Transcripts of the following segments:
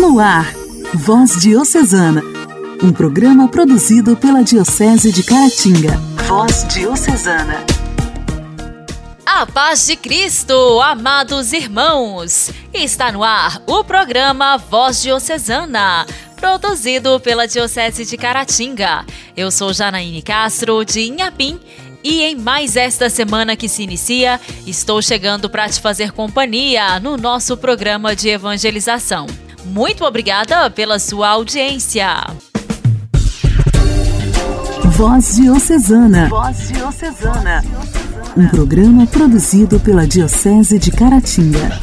No ar, Voz Diocesana, um programa produzido pela Diocese de Caratinga. Voz Diocesana. A paz de Cristo, amados irmãos! Está no ar o programa Voz Diocesana, produzido pela Diocese de Caratinga. Eu sou Janaíne Castro, de Inhapim, e em mais esta semana que se inicia, estou chegando para te fazer companhia no nosso programa de evangelização. Muito obrigada pela sua audiência. Voz Diocesana. Voz Diocesana. Um programa produzido pela Diocese de Caratinga.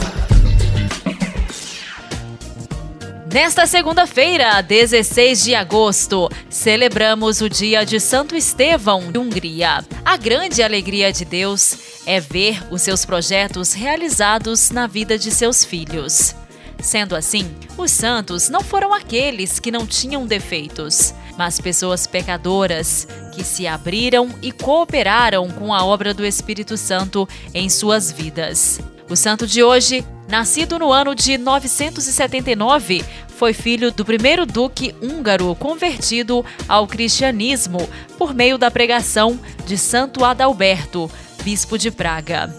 Nesta segunda-feira, 16 de agosto, celebramos o dia de Santo Estevão de Hungria. A grande alegria de Deus é ver os seus projetos realizados na vida de seus filhos. Sendo assim, os santos não foram aqueles que não tinham defeitos, mas pessoas pecadoras que se abriram e cooperaram com a obra do Espírito Santo em suas vidas. O santo de hoje, nascido no ano de 979, foi filho do primeiro duque húngaro convertido ao cristianismo por meio da pregação de Santo Adalberto, bispo de Praga.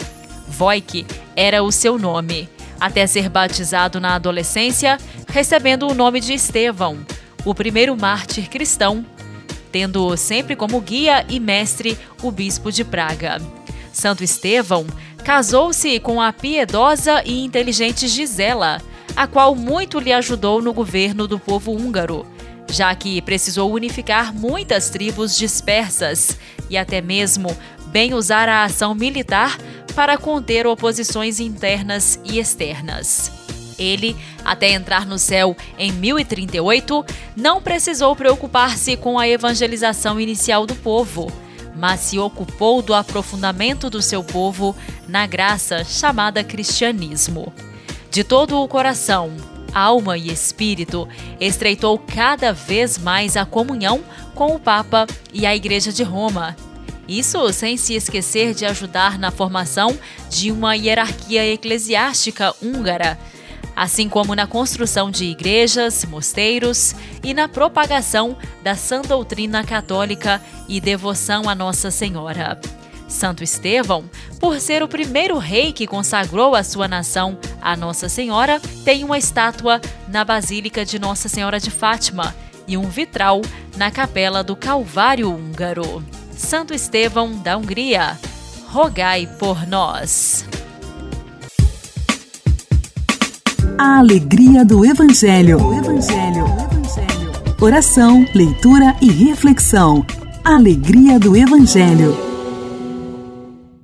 Wojciech era o seu nome, até ser batizado na adolescência, recebendo o nome de Estevão, o primeiro mártir cristão, tendo sempre como guia e mestre o bispo de Praga. Santo Estevão casou-se com a piedosa e inteligente Gisela, a qual muito lhe ajudou no governo do povo húngaro, já que precisou unificar muitas tribos dispersas e até mesmo bem usar a ação militar para conter oposições internas e externas. Ele, até entrar no céu em 1038, não precisou preocupar-se com a evangelização inicial do povo, mas se ocupou do aprofundamento do seu povo na graça chamada cristianismo. De todo o coração, alma e espírito, estreitou cada vez mais a comunhão com o Papa e a Igreja de Roma isso sem se esquecer de ajudar na formação de uma hierarquia eclesiástica húngara, assim como na construção de igrejas, mosteiros e na propagação da sã doutrina católica e devoção a Nossa Senhora. Santo Estevão, por ser o primeiro rei que consagrou a sua nação a Nossa Senhora, tem uma estátua na Basílica de Nossa Senhora de Fátima e um vitral na Capela do Calvário Húngaro. Santo Estevão da Hungria, rogai por nós. A alegria do Evangelho. O Evangelho. O Evangelho. Oração, leitura e reflexão. Alegria do Evangelho.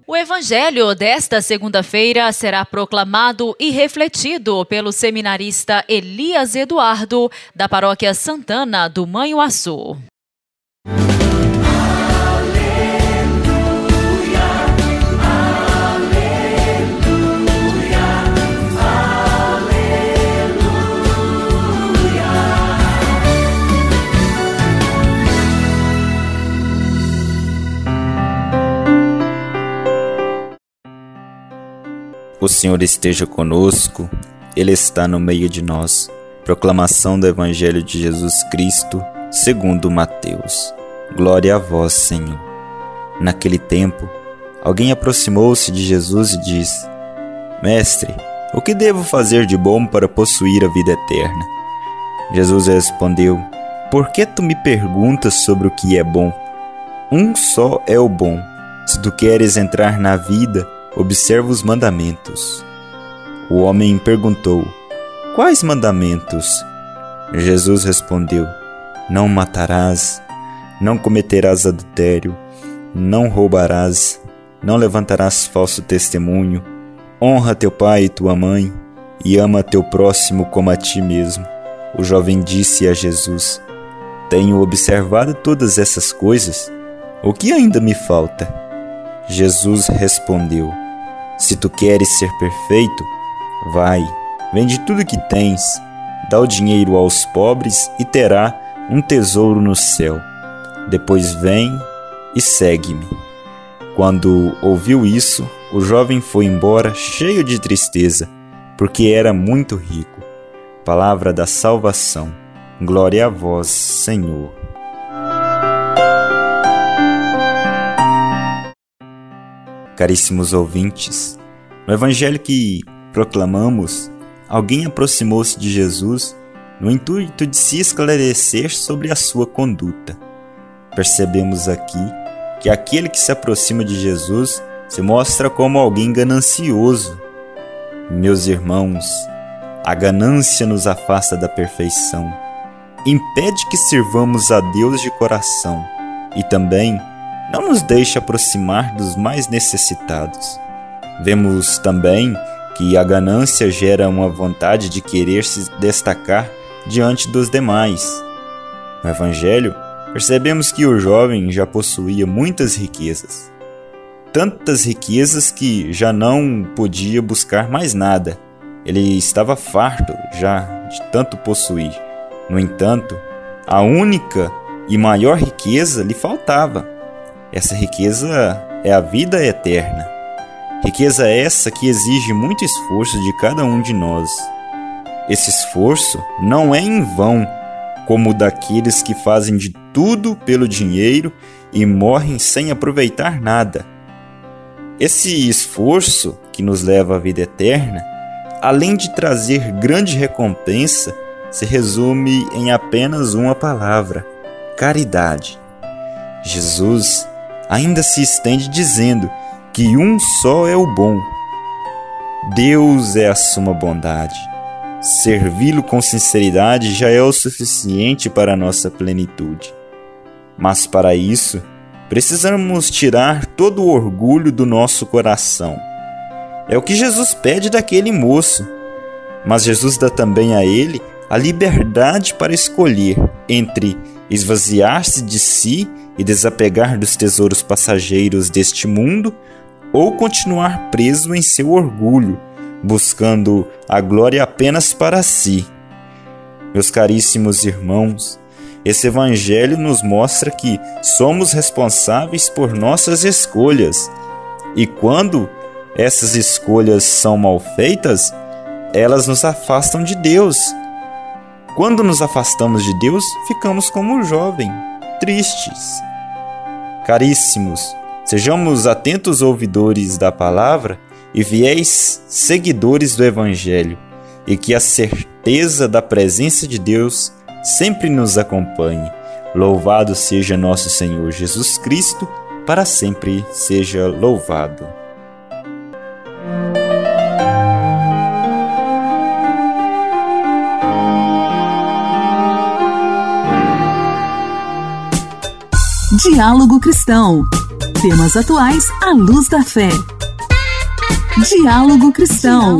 O Evangelho desta segunda-feira será proclamado e refletido pelo seminarista Elias Eduardo, da Paróquia Santana do Manhuaçu. O Senhor esteja conosco, Ele está no meio de nós. Proclamação do Evangelho de Jesus Cristo, segundo Mateus. Glória a vós, Senhor. Naquele tempo, alguém aproximou-se de Jesus e disse: Mestre, o que devo fazer de bom para possuir a vida eterna? Jesus respondeu: Por que tu me perguntas sobre o que é bom? Um só é o bom. Se tu queres entrar na vida, observa os mandamentos. O homem perguntou: Quais mandamentos? Jesus respondeu: Não matarás, não cometerás adultério, não roubarás, não levantarás falso testemunho, honra teu pai e tua mãe, e ama teu próximo como a ti mesmo. O jovem disse a Jesus: Tenho observado todas essas coisas. O que ainda me falta? Jesus respondeu: se tu queres ser perfeito, vai, vende tudo que tens, dá o dinheiro aos pobres e terá um tesouro no céu. Depois vem e segue-me. Quando ouviu isso, o jovem foi embora cheio de tristeza, porque era muito rico. palavra da salvação. Glória a vós, Senhor. Caríssimos ouvintes, no evangelho que proclamamos, alguém aproximou-se de Jesus no intuito de se esclarecer sobre a sua conduta. Percebemos aqui que aquele que se aproxima de Jesus se mostra como alguém ganancioso. Meus irmãos, a ganância nos afasta da perfeição, impede que sirvamos a Deus de coração e também não nos deixa aproximar dos mais necessitados. Vemos também que a ganância gera uma vontade de querer se destacar diante dos demais. No Evangelho, percebemos que o jovem já possuía muitas riquezas. Tantas riquezas que já não podia buscar mais nada. Ele estava farto já de tanto possuir. No entanto, a única e maior riqueza lhe faltava. Essa riqueza é a vida eterna. Riqueza essa que exige muito esforço de cada um de nós. Esse esforço não é em vão, como o daqueles que fazem de tudo pelo dinheiro e morrem sem aproveitar nada. Esse esforço que nos leva à vida eterna, além de trazer grande recompensa, se resume em apenas uma palavra: caridade. Jesus ainda se estende dizendo que um só é o bom. Deus é a suma bondade. Servi-lo com sinceridade já é o suficiente para a nossa plenitude. Mas para isso, precisamos tirar todo o orgulho do nosso coração. É o que Jesus pede daquele moço. Mas Jesus dá também a ele a liberdade para escolher entre esvaziar-se de si e desapegar dos tesouros passageiros deste mundo ou continuar preso em seu orgulho buscando a glória apenas para si. Meus caríssimos irmãos, esse Evangelho nos mostra que somos responsáveis por nossas escolhas e quando essas escolhas são mal feitas, elas nos afastam de Deus. Quando nos afastamos de Deus, ficamos como o jovem, tristes. Caríssimos, sejamos atentos ouvidores da palavra e vieis seguidores do Evangelho, e que a certeza da presença de Deus sempre nos acompanhe. Louvado seja nosso Senhor Jesus Cristo, para sempre seja louvado. Diálogo Cristão. Temas atuais à luz da fé. Diálogo Cristão.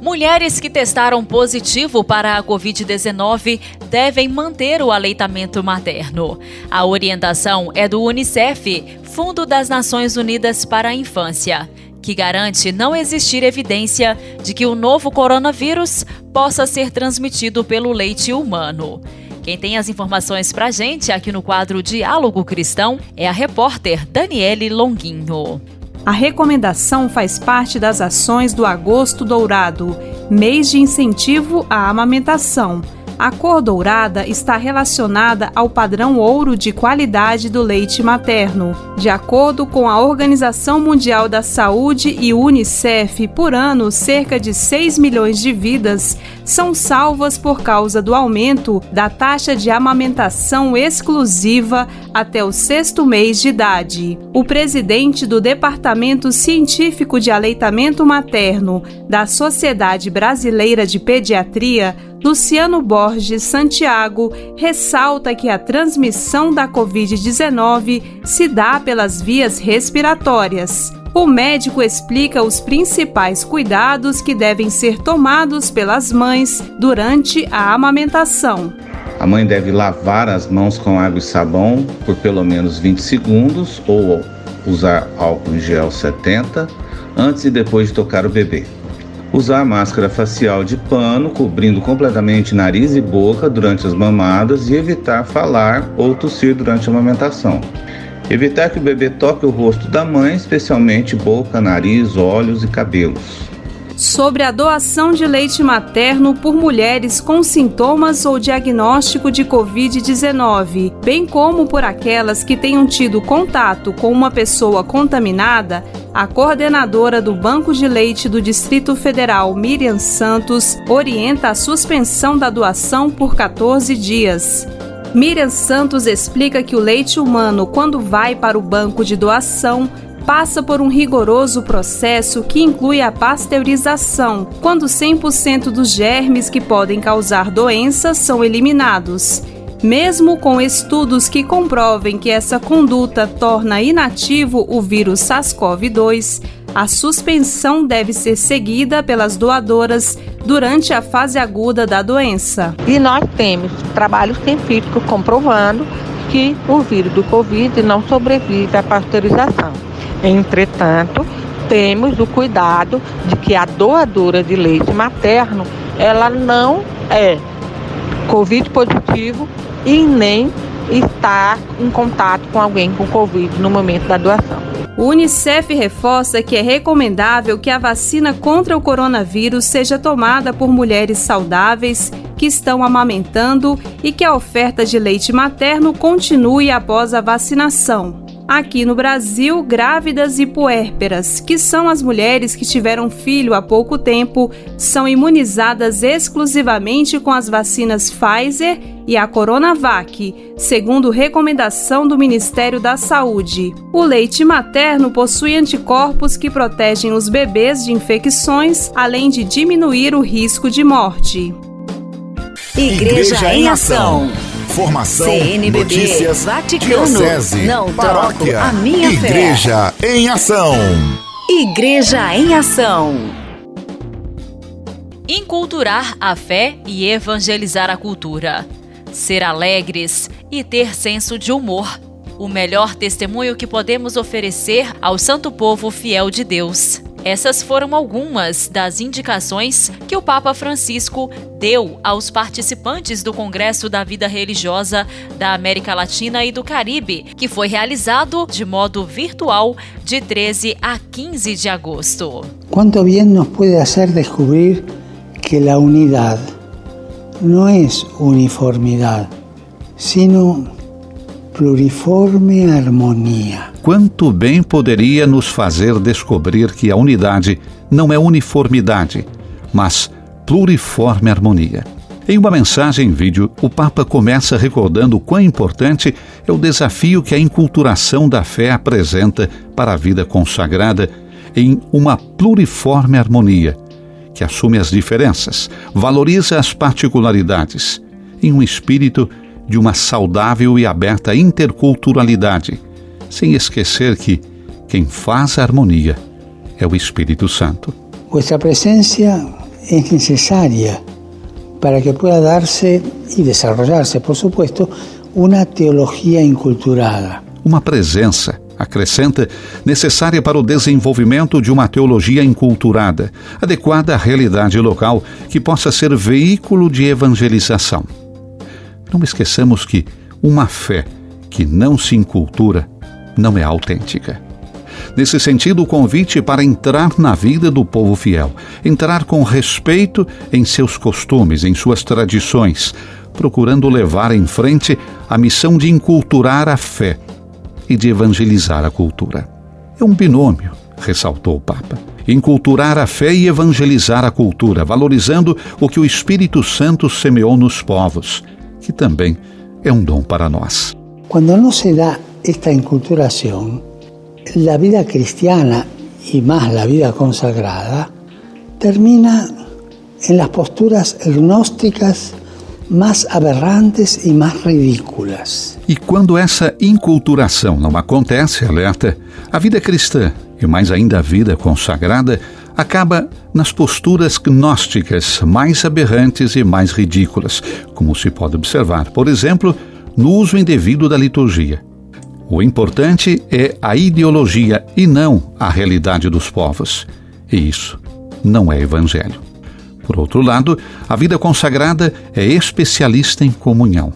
Mulheres que testaram positivo para a Covid-19 devem manter o aleitamento materno. A orientação é do Unicef, Fundo das Nações Unidas para a Infância, que garante não existir evidência de que o novo coronavírus possa ser transmitido pelo leite humano. Quem tem as informações pra gente aqui no quadro Diálogo Cristão é a repórter Daniele Longuinho. A recomendação faz parte das ações do Agosto Dourado, mês de incentivo à amamentação a cor dourada está relacionada ao padrão ouro de qualidade do leite materno. De acordo com a Organização Mundial da Saúde e Unicef, por ano, cerca de 6 milhões de vidas são salvas por causa do aumento da taxa de amamentação exclusiva até o sexto mês de idade. O presidente do Departamento Científico de Aleitamento Materno da Sociedade Brasileira de Pediatria, Luciano Borges Santiago ressalta que a transmissão da Covid-19 se dá pelas vias respiratórias. O médico explica os principais cuidados que devem ser tomados pelas mães durante a amamentação. A mãe deve lavar as mãos com água e sabão por pelo menos 20 segundos ou usar álcool em gel 70 antes e depois de tocar o bebê. Usar máscara facial de pano, cobrindo completamente nariz e boca durante as mamadas e evitar falar ou tossir durante a amamentação. Evitar que o bebê toque o rosto da mãe, especialmente boca, nariz, olhos e cabelos sobre a doação de leite materno por mulheres com sintomas ou diagnóstico de Covid-19, bem como por aquelas que tenham tido contato com uma pessoa contaminada, a coordenadora do Banco de Leite do Distrito Federal, Miriam Santos, orienta a suspensão da doação por 14 dias. Miriam Santos explica que o leite humano, quando vai para o banco de doação, passa por um rigoroso processo que inclui a pasteurização, quando 100% dos germes que podem causar doenças são eliminados. Mesmo com estudos que comprovem que essa conduta torna inativo o vírus SARS-CoV-2, a suspensão deve ser seguida pelas doadoras durante a fase aguda da doença. E nós temos trabalhos científicos comprovando que o vírus do Covid não sobrevive à pasteurização. Entretanto, temos o cuidado de que a doadora de leite materno, ela não é Covid positivo e nem está em contato com alguém com Covid no momento da doação. O Unicef reforça que é recomendável que a vacina contra o coronavírus seja tomada por mulheres saudáveis que estão amamentando e que a oferta de leite materno continue após a vacinação. Aqui no Brasil, grávidas e puérperas, que são as mulheres que tiveram filho há pouco tempo, são imunizadas exclusivamente com as vacinas Pfizer e a Coronavac, segundo recomendação do Ministério da Saúde. O leite materno possui anticorpos que protegem os bebês de infecções, além de diminuir o risco de morte. Igreja, Igreja em Ação. Informação, CNBB, notícias, Vaticano, diocese, não paróquia, a minha Igreja fé. em Ação. Igreja em Ação. Inculturar a fé e evangelizar a cultura. Ser alegres e ter senso de humor. O melhor testemunho que podemos oferecer ao santo povo fiel de Deus. Essas foram algumas das indicações que o Papa Francisco deu aos participantes do Congresso da Vida Religiosa da América Latina e do Caribe, que foi realizado de modo virtual de 13 a 15 de agosto. Quanto bem nos pode fazer descobrir que a unidade não é uniformidade, sino pluriforme harmonia. Quanto bem poderia nos fazer descobrir que a unidade não é uniformidade, mas pluriforme harmonia. Em uma mensagem em vídeo, o Papa começa recordando quão importante é o desafio que a inculturação da fé apresenta para a vida consagrada em uma pluriforme harmonia, que assume as diferenças, valoriza as particularidades, em um espírito de uma saudável e aberta interculturalidade, sem esquecer que quem faz a harmonia é o Espírito Santo. Vuestra presença é necessária para que pueda darse e desarrollarse, por supuesto, uma teologia inculturada. Uma presença, acrescenta, necessária para o desenvolvimento de uma teologia inculturada, adequada à realidade local, que possa ser veículo de evangelização. Não esqueçamos que uma fé que não se incultura não é autêntica. Nesse sentido, o convite para entrar na vida do povo fiel, entrar com respeito em seus costumes, em suas tradições, procurando levar em frente a missão de inculturar a fé e de evangelizar a cultura. É um binômio, ressaltou o Papa. Inculturar a fé e evangelizar a cultura, valorizando o que o Espírito Santo semeou nos povos que também é um dom para nós. Quando não se dá esta inculturação, a vida cristiana e mais a vida consagrada termina em las posturas gnósticas mais aberrantes e mais ridículas. E quando essa inculturação não acontece, alerta, a vida cristã, e mais ainda a vida consagrada, acaba nas posturas gnósticas mais aberrantes e mais ridículas, como se pode observar, por exemplo, no uso indevido da liturgia. O importante é a ideologia e não a realidade dos povos. E isso não é evangelho. Por outro lado, a vida consagrada é especialista em comunhão.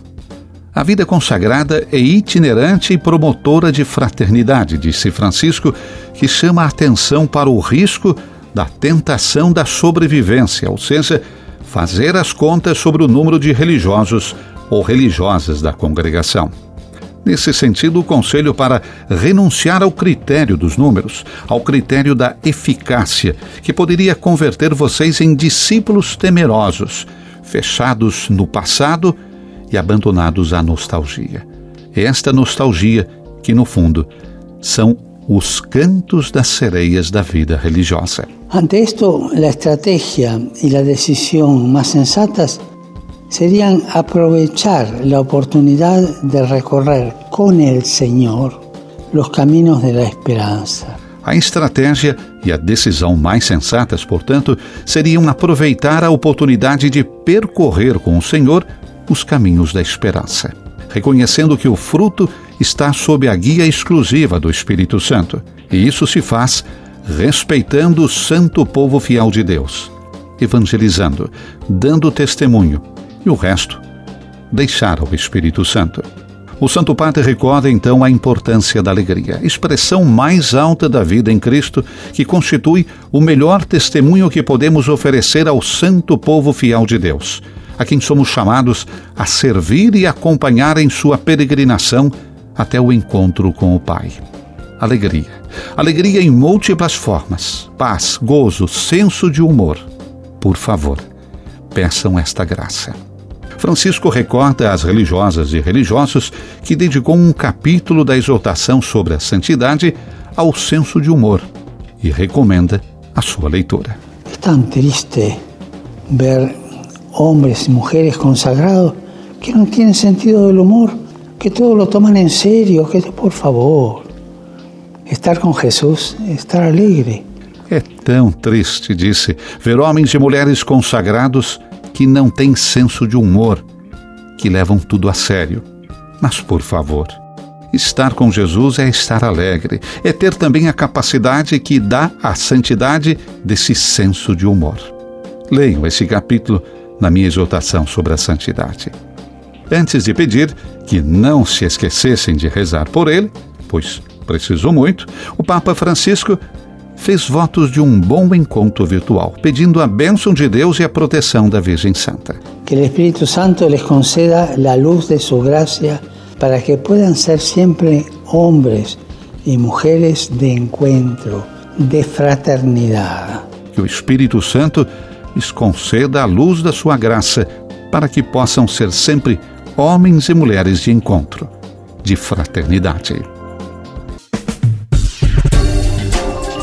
A vida consagrada é itinerante e promotora de fraternidade, disse Francisco, que chama a atenção para o risco da tentação da sobrevivência, ou seja, fazer as contas sobre o número de religiosos ou religiosas da congregação. Nesse sentido, o conselho para renunciar ao critério dos números, ao critério da eficácia, que poderia converter vocês em discípulos temerosos, fechados no passado e abandonados à nostalgia. É esta nostalgia que, no fundo, são os cantos das sereias da vida religiosa. Ante esto, a estratégia e a decisão mais sensatas serían aprovechar la oportunidad de recorrer con el Señor los caminos de la esperanza. A estratégia e a decisão mais sensatas, portanto, seriam aproveitar a oportunidade de percorrer com o Senhor os caminhos da esperança, reconhecendo que o fruto está sob a guia exclusiva do Espírito Santo. E isso se faz respeitando o santo povo fiel de Deus, evangelizando, dando testemunho e o resto deixar ao Espírito Santo. O Santo Padre recorda então a importância da alegria, expressão mais alta da vida em Cristo, que constitui o melhor testemunho que podemos oferecer ao santo povo fiel de Deus, a quem somos chamados a servir e acompanhar em sua peregrinação até o encontro com o Pai. Alegria. Alegria em múltiplas formas: paz, gozo, senso de humor. Por favor, peçam esta graça. Francisco recorda às religiosas e religiosos que dedicou um capítulo da exortação sobre a santidade ao senso de humor e recomenda a sua leitura. É tão triste ver homens e mulheres consagrados que não têm sentido do humor, que todo lo toman en serio, que por favor, estar com Jesus, estar alegre. É tão triste, disse, ver homens e mulheres consagrados que não têm senso de humor, que levam tudo a sério. Mas, por favor, estar com Jesus é estar alegre, é ter também a capacidade que dá a santidade desse senso de humor. Leiam esse capítulo na minha exortação sobre a santidade. Antes de pedir que não se esquecessem de rezar por ele, pois precisou muito, o Papa Francisco fez votos de um bom encontro virtual, pedindo a bênção de Deus e a proteção da Virgem Santa. Que o Espírito Santo les conceda a luz de sua graça para que puedan ser sempre homens e mulheres de encontro, de fraternidade. Que o Espírito Santo lhes conceda a luz da sua graça para que possam ser sempre homens e mulheres de encontro, de fraternidade.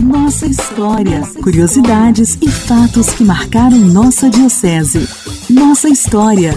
Nossa história, curiosidades e fatos que marcaram nossa diocese. Nossa história.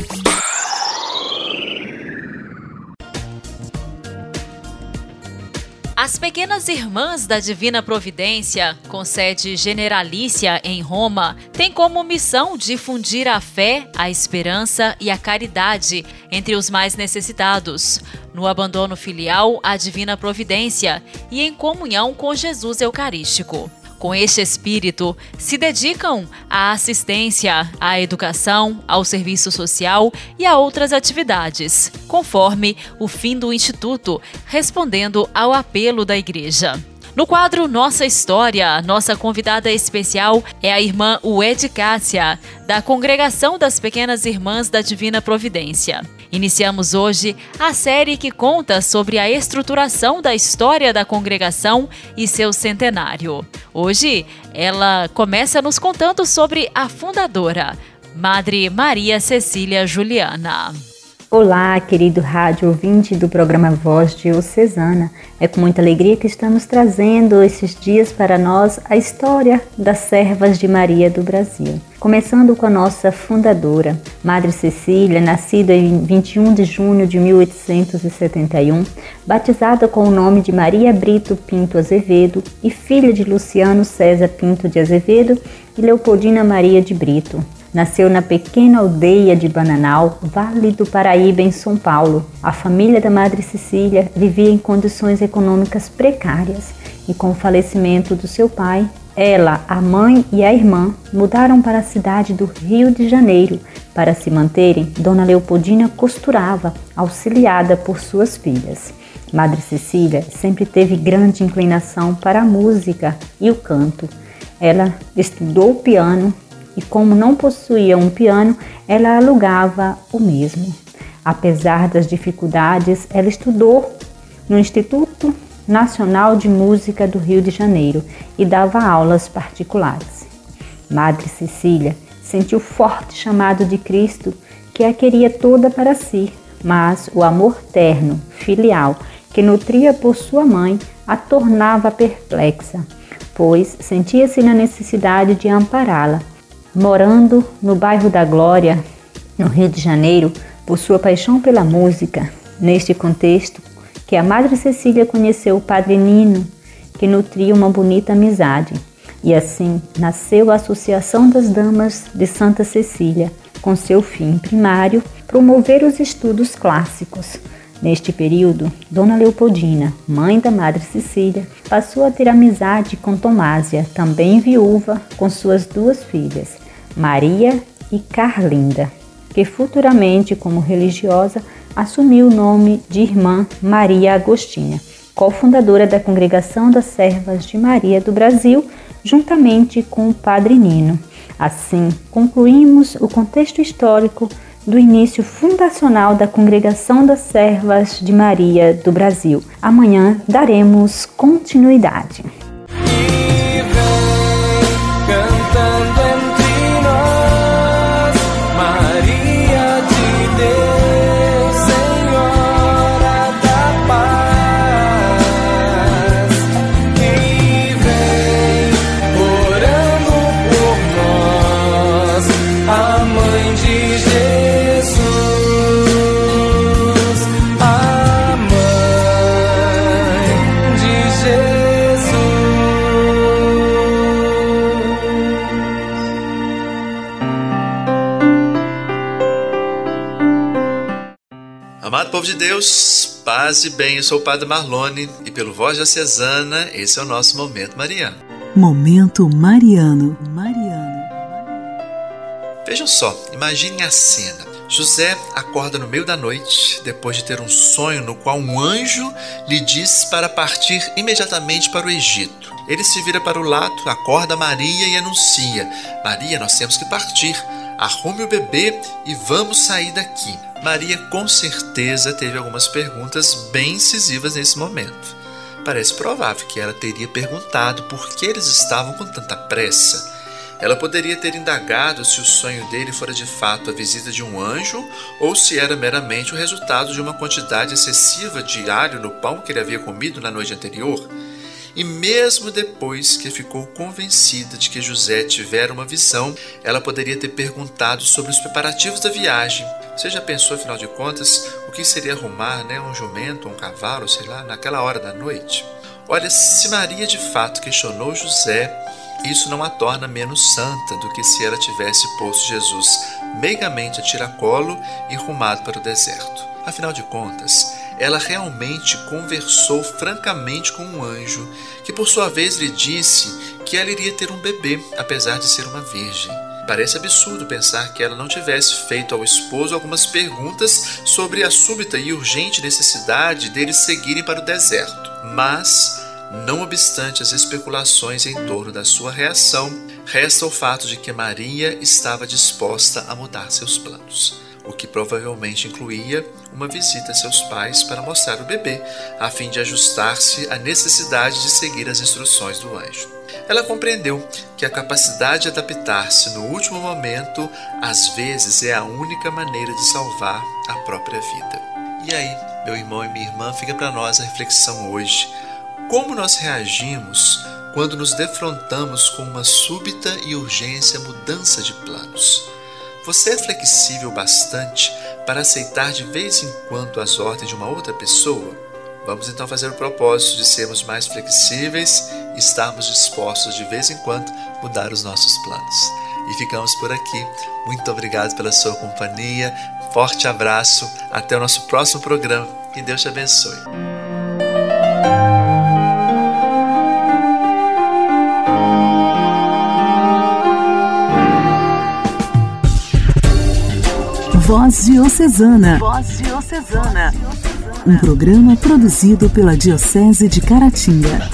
As Pequenas Irmãs da Divina Providência, com sede generalícia em Roma, têm como missão difundir a fé, a esperança e a caridade entre os mais necessitados, no abandono filial à Divina Providência e em comunhão com Jesus Eucarístico. Com este espírito, se dedicam à assistência, à educação, ao serviço social e a outras atividades, conforme o fim do Instituto, respondendo ao apelo da Igreja. No quadro Nossa História, nossa convidada especial é a irmã Ued Cássia, da Congregação das Pequenas Irmãs da Divina Providência. Iniciamos hoje a série que conta sobre a estruturação da história da congregação e seu centenário. Hoje, ela começa nos contando sobre a fundadora, Madre Maria Cecília Juliana. Olá, querido rádio ouvinte do programa Voz Diocesana. É com muita alegria que estamos trazendo esses dias para nós a história das servas de Maria do Brasil. Começando com a nossa fundadora, Madre Cecília, nascida em 21 de junho de 1871, batizada com o nome de Maria Brito Pinto Azevedo e filha de Luciano César Pinto de Azevedo e Leopoldina Maria de Brito. Nasceu na pequena aldeia de Bananal, Vale do Paraíba, em São Paulo. A família da Madre Cecília vivia em condições econômicas precárias e, com o falecimento do seu pai, ela, a mãe e a irmã mudaram para a cidade do Rio de Janeiro. Para se manterem, Dona Leopoldina costurava, auxiliada por suas filhas. Madre Cecília sempre teve grande inclinação para a música e o canto. Ela estudou piano e, como não possuía um piano, ela alugava o mesmo. Apesar das dificuldades, ela estudou no Instituto Nacional de Música do Rio de Janeiro e dava aulas particulares. Madre Cecília sentiu forte chamado de Cristo que a queria toda para si, mas o amor terno, filial, que nutria por sua mãe, a tornava perplexa, pois sentia-se na necessidade de ampará-la. Morando no bairro da Glória, no Rio de Janeiro, por sua paixão pela música, neste contexto que a Madre Cecília conheceu o Padre Nino, que nutria uma bonita amizade. E assim nasceu a Associação das Damas de Santa Cecília, com seu fim primário promover os estudos clássicos. Neste período, Dona Leopoldina, mãe da Madre Cecília, passou a ter amizade com Tomásia, também viúva, com suas duas filhas, Maria e Carlinda, que futuramente, como religiosa, assumiu o nome de Irmã Maria Agostinha, cofundadora da Congregação das Servas de Maria do Brasil, juntamente com o Padre Nino. Assim, concluímos o contexto histórico do início fundacional da Congregação das Servas de Maria do Brasil. Amanhã daremos continuidade. Povo de Deus, paz e bem, eu sou o Padre Marlone e pelo Voz Diocesana, esse é o nosso Momento Mariano. Momento Mariano. Mariano. Vejam só, imaginem a cena. José acorda no meio da noite, depois de ter um sonho no qual um anjo lhe diz para partir imediatamente para o Egito. Ele se vira para o lado, acorda Maria e anuncia: Maria, nós temos que partir. Arrume o bebê e vamos sair daqui. Maria com certeza teve algumas perguntas bem incisivas nesse momento. Parece provável que ela teria perguntado por que eles estavam com tanta pressa. Ela poderia ter indagado se o sonho dele fora de fato a visita de um anjo ou se era meramente o resultado de uma quantidade excessiva de alho no pão que ele havia comido na noite anterior. E mesmo depois que ficou convencida de que José tivera uma visão, ela poderia ter perguntado sobre os preparativos da viagem. Você já pensou, afinal de contas, o que seria arrumar né, um jumento, um cavalo, sei lá, naquela hora da noite? Olha, se Maria de fato questionou José, isso não a torna menos santa do que se ela tivesse posto Jesus meigamente a tiracolo e rumado para o deserto. Afinal de contas, ela realmente conversou francamente com um anjo, que por sua vez lhe disse que ela iria ter um bebê, apesar de ser uma virgem. Parece absurdo pensar que ela não tivesse feito ao esposo algumas perguntas sobre a súbita e urgente necessidade deles seguirem para o deserto. Mas, não obstante as especulações em torno da sua reação, resta o fato de que Maria estava disposta a mudar seus planos o que provavelmente incluía uma visita a seus pais para mostrar o bebê, a fim de ajustar-se à necessidade de seguir as instruções do anjo. Ela compreendeu que a capacidade de adaptar-se no último momento, às vezes, é a única maneira de salvar a própria vida. E aí, meu irmão e minha irmã, fica para nós a reflexão hoje. Como nós reagimos quando nos defrontamos com uma súbita e urgência mudança de planos? Você é flexível bastante para aceitar de vez em quando as ordens de uma outra pessoa? Vamos então fazer o propósito de sermos mais flexíveis e estarmos dispostos de vez em quando mudar os nossos planos. E ficamos por aqui. Muito obrigado pela sua companhia. Forte abraço. Até o nosso próximo programa. Que Deus te abençoe. Voz Diocesana. Voz Diocesana. Um programa produzido pela Diocese de Caratinga.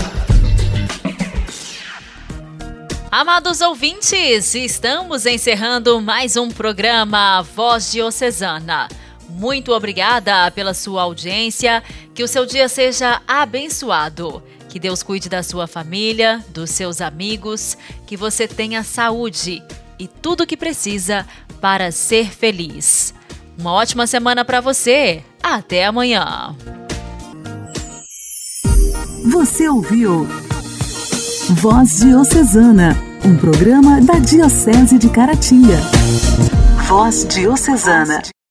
Amados ouvintes, estamos encerrando mais um programa Voz Diocesana. Muito obrigada pela sua audiência, que o seu dia seja abençoado. Que Deus cuide da sua família, dos seus amigos, que você tenha saúde e tudo o que precisa para ser feliz. Uma ótima semana para você. Até amanhã. Você ouviu Voz Diocesana, um programa da Diocese de Caratinga. Voz Diocesana.